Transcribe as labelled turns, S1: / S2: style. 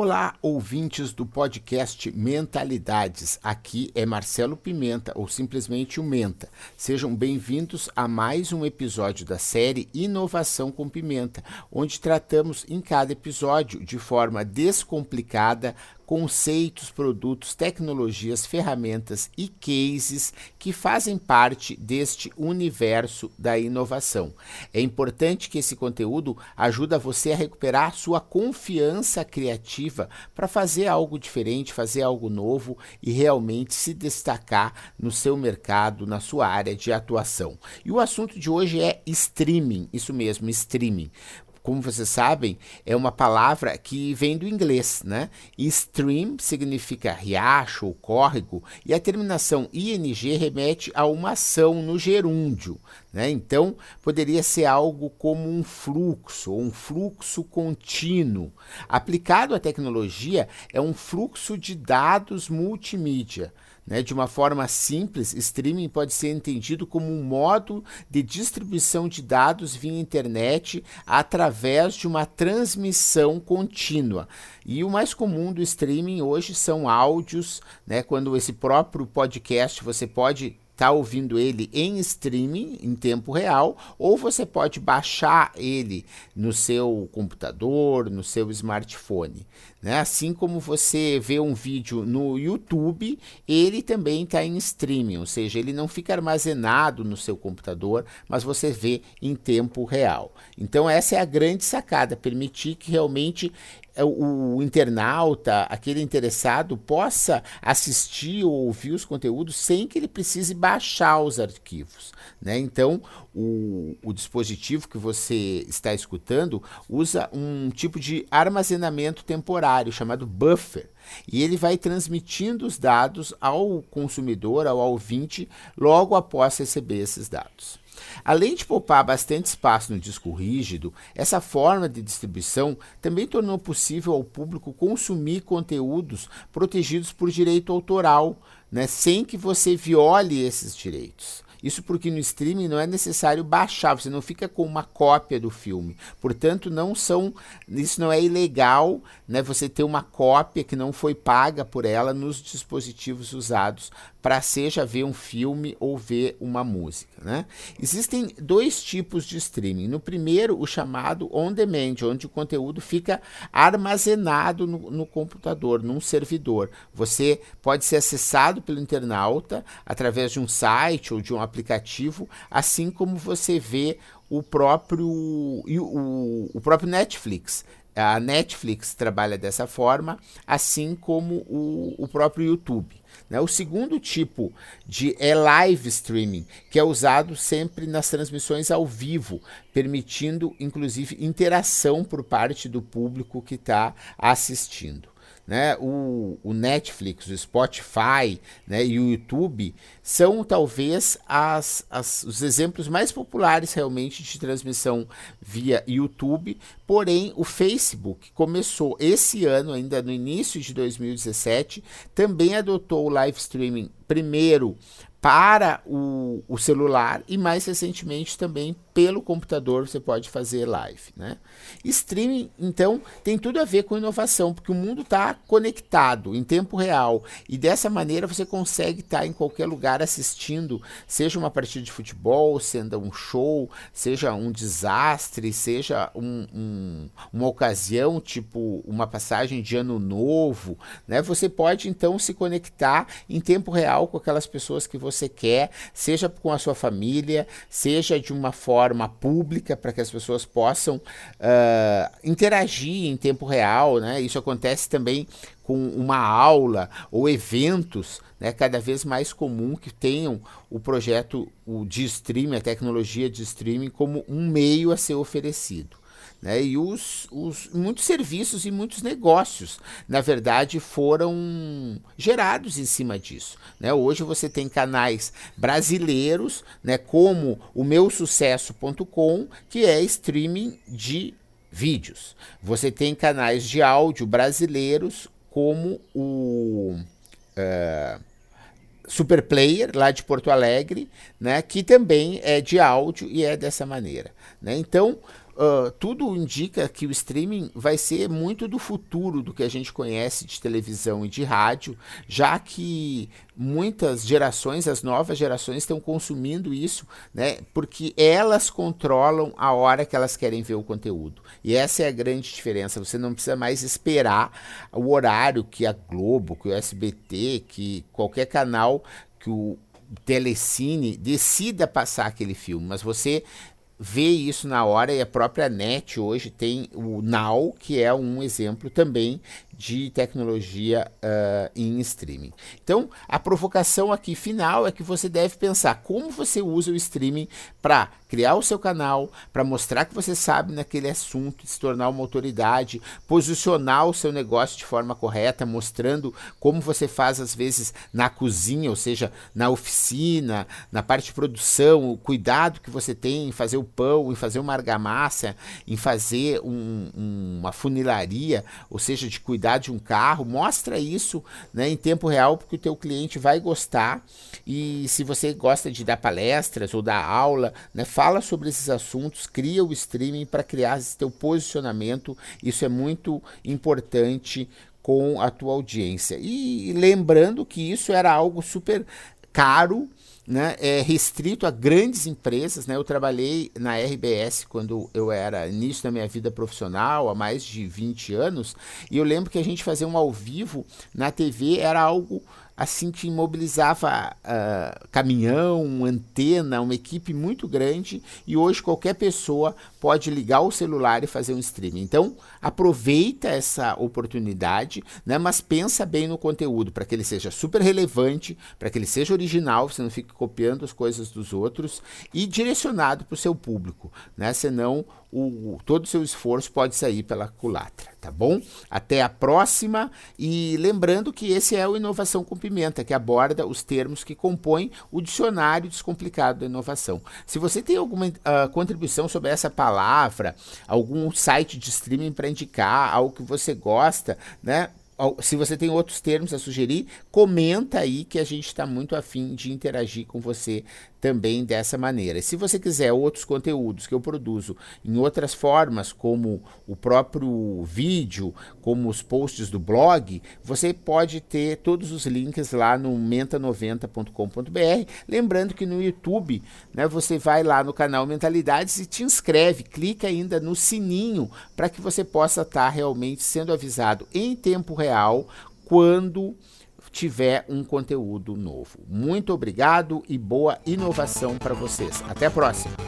S1: Olá, ouvintes do podcast Mentalidades. Aqui é Marcelo Pimenta, ou simplesmente o Menta. Sejam bem-vindos a mais um episódio da série Inovação com Pimenta, onde tratamos em cada episódio, de forma descomplicada, conceitos, produtos, tecnologias, ferramentas e cases que fazem parte deste universo da inovação. É importante que esse conteúdo ajude você a recuperar sua confiança criativa para fazer algo diferente, fazer algo novo e realmente se destacar no seu mercado, na sua área de atuação. E o assunto de hoje é streaming, isso mesmo, streaming como vocês sabem, é uma palavra que vem do inglês, né? stream significa riacho ou córrego e a terminação ing remete a uma ação no gerúndio, né? Então, poderia ser algo como um fluxo, ou um fluxo contínuo. Aplicado à tecnologia, é um fluxo de dados multimídia. Né? De uma forma simples, streaming pode ser entendido como um modo de distribuição de dados via internet através de uma transmissão contínua. E o mais comum do streaming hoje são áudios, né? quando esse próprio podcast você pode está ouvindo ele em streaming, em tempo real, ou você pode baixar ele no seu computador, no seu smartphone. Né? Assim como você vê um vídeo no YouTube, ele também está em streaming, ou seja, ele não fica armazenado no seu computador, mas você vê em tempo real. Então, essa é a grande sacada, permitir que realmente é, o internauta, aquele interessado, possa assistir ou ouvir os conteúdos sem que ele precise baixar os arquivos. Né? Então, o, o dispositivo que você está escutando usa um tipo de armazenamento temporário chamado buffer. E ele vai transmitindo os dados ao consumidor, ao ouvinte, logo após receber esses dados. Além de poupar bastante espaço no disco rígido, essa forma de distribuição também tornou possível ao público consumir conteúdos protegidos por direito autoral, né, sem que você viole esses direitos. Isso porque no streaming não é necessário baixar, você não fica com uma cópia do filme. Portanto, não são, isso não é ilegal, né? Você ter uma cópia que não foi paga por ela nos dispositivos usados para seja ver um filme ou ver uma música, né? Existem dois tipos de streaming. No primeiro, o chamado on demand, onde o conteúdo fica armazenado no, no computador, num servidor. Você pode ser acessado pelo internauta através de um site ou de um aplicativo, assim como você vê o próprio, o, o próprio Netflix. A Netflix trabalha dessa forma, assim como o, o próprio YouTube. Né? O segundo tipo de é live streaming, que é usado sempre nas transmissões ao vivo, permitindo inclusive interação por parte do público que está assistindo né, o, o, Netflix, o Spotify né, e o YouTube são talvez as, as, os exemplos mais populares realmente de transmissão via YouTube. Porém, o Facebook começou esse ano, ainda no início de 2017, também adotou o live streaming primeiro para o, o, celular e mais recentemente também pelo computador você pode fazer live. Né? Streaming, então, tem tudo a ver com inovação, porque o mundo está conectado em tempo real e dessa maneira você consegue estar tá em qualquer lugar assistindo, seja uma partida de futebol, seja um show, seja um desastre, seja um, um, uma ocasião, tipo uma passagem de ano novo. Né? Você pode então se conectar em tempo real com aquelas pessoas que você você quer, seja com a sua família, seja de uma forma pública para que as pessoas possam uh, interagir em tempo real, né? Isso acontece também com uma aula ou eventos, né, cada vez mais comum que tenham o projeto o de streaming, a tecnologia de streaming como um meio a ser oferecido. Né? E os, os, muitos serviços e muitos negócios, na verdade, foram gerados em cima disso. Né? Hoje você tem canais brasileiros, né, como o meusucesso.com, que é streaming de vídeos. Você tem canais de áudio brasileiros, como o. Uh, Super Player, lá de Porto Alegre, né, que também é de áudio e é dessa maneira. Né? Então, uh, tudo indica que o streaming vai ser muito do futuro do que a gente conhece de televisão e de rádio, já que muitas gerações, as novas gerações, estão consumindo isso, né? Porque elas controlam a hora que elas querem ver o conteúdo. E essa é a grande diferença. Você não precisa mais esperar o horário que a Globo, que o SBT, que qualquer canal que o Telecine decida passar aquele filme, mas você vê isso na hora e a própria NET hoje tem o Now, que é um exemplo também de tecnologia uh, em streaming. Então, a provocação aqui final é que você deve pensar como você usa o streaming para criar o seu canal, para mostrar que você sabe naquele assunto, se tornar uma autoridade, posicionar o seu negócio de forma correta, mostrando como você faz às vezes na cozinha, ou seja, na oficina, na parte de produção, o cuidado que você tem em fazer o pão, em fazer uma argamassa, em fazer um, um, uma funilaria, ou seja, de cuidar de um carro, mostra isso né, em tempo real, porque o teu cliente vai gostar. E se você gosta de dar palestras ou dar aula, né, fala sobre esses assuntos, cria o streaming para criar esse teu posicionamento. Isso é muito importante com a tua audiência. E lembrando que isso era algo super caro né, é restrito a grandes empresas. Né? Eu trabalhei na RBS quando eu era início da minha vida profissional, há mais de 20 anos, e eu lembro que a gente fazer um ao vivo na TV era algo assim que imobilizava uh, caminhão, antena, uma equipe muito grande e hoje qualquer pessoa pode ligar o celular e fazer um streaming. Então aproveita essa oportunidade, né, mas pensa bem no conteúdo para que ele seja super relevante, para que ele seja original, você não fique copiando as coisas dos outros e direcionado para o seu público, né? Senão o, todo o seu esforço pode sair pela culatra, tá bom? Até a próxima e lembrando que esse é o Inovação com Pimenta, que aborda os termos que compõem o dicionário descomplicado da inovação. Se você tem alguma uh, contribuição sobre essa palavra, algum site de streaming para indicar, algo que você gosta, né? Se você tem outros termos a sugerir, comenta aí que a gente está muito afim de interagir com você também dessa maneira. Se você quiser outros conteúdos que eu produzo em outras formas, como o próprio vídeo, como os posts do blog, você pode ter todos os links lá no menta90.com.br. Lembrando que no YouTube, né, você vai lá no canal Mentalidades e te inscreve, clica ainda no sininho para que você possa estar tá realmente sendo avisado em tempo real real quando tiver um conteúdo novo. Muito obrigado e boa inovação para vocês. Até a próxima!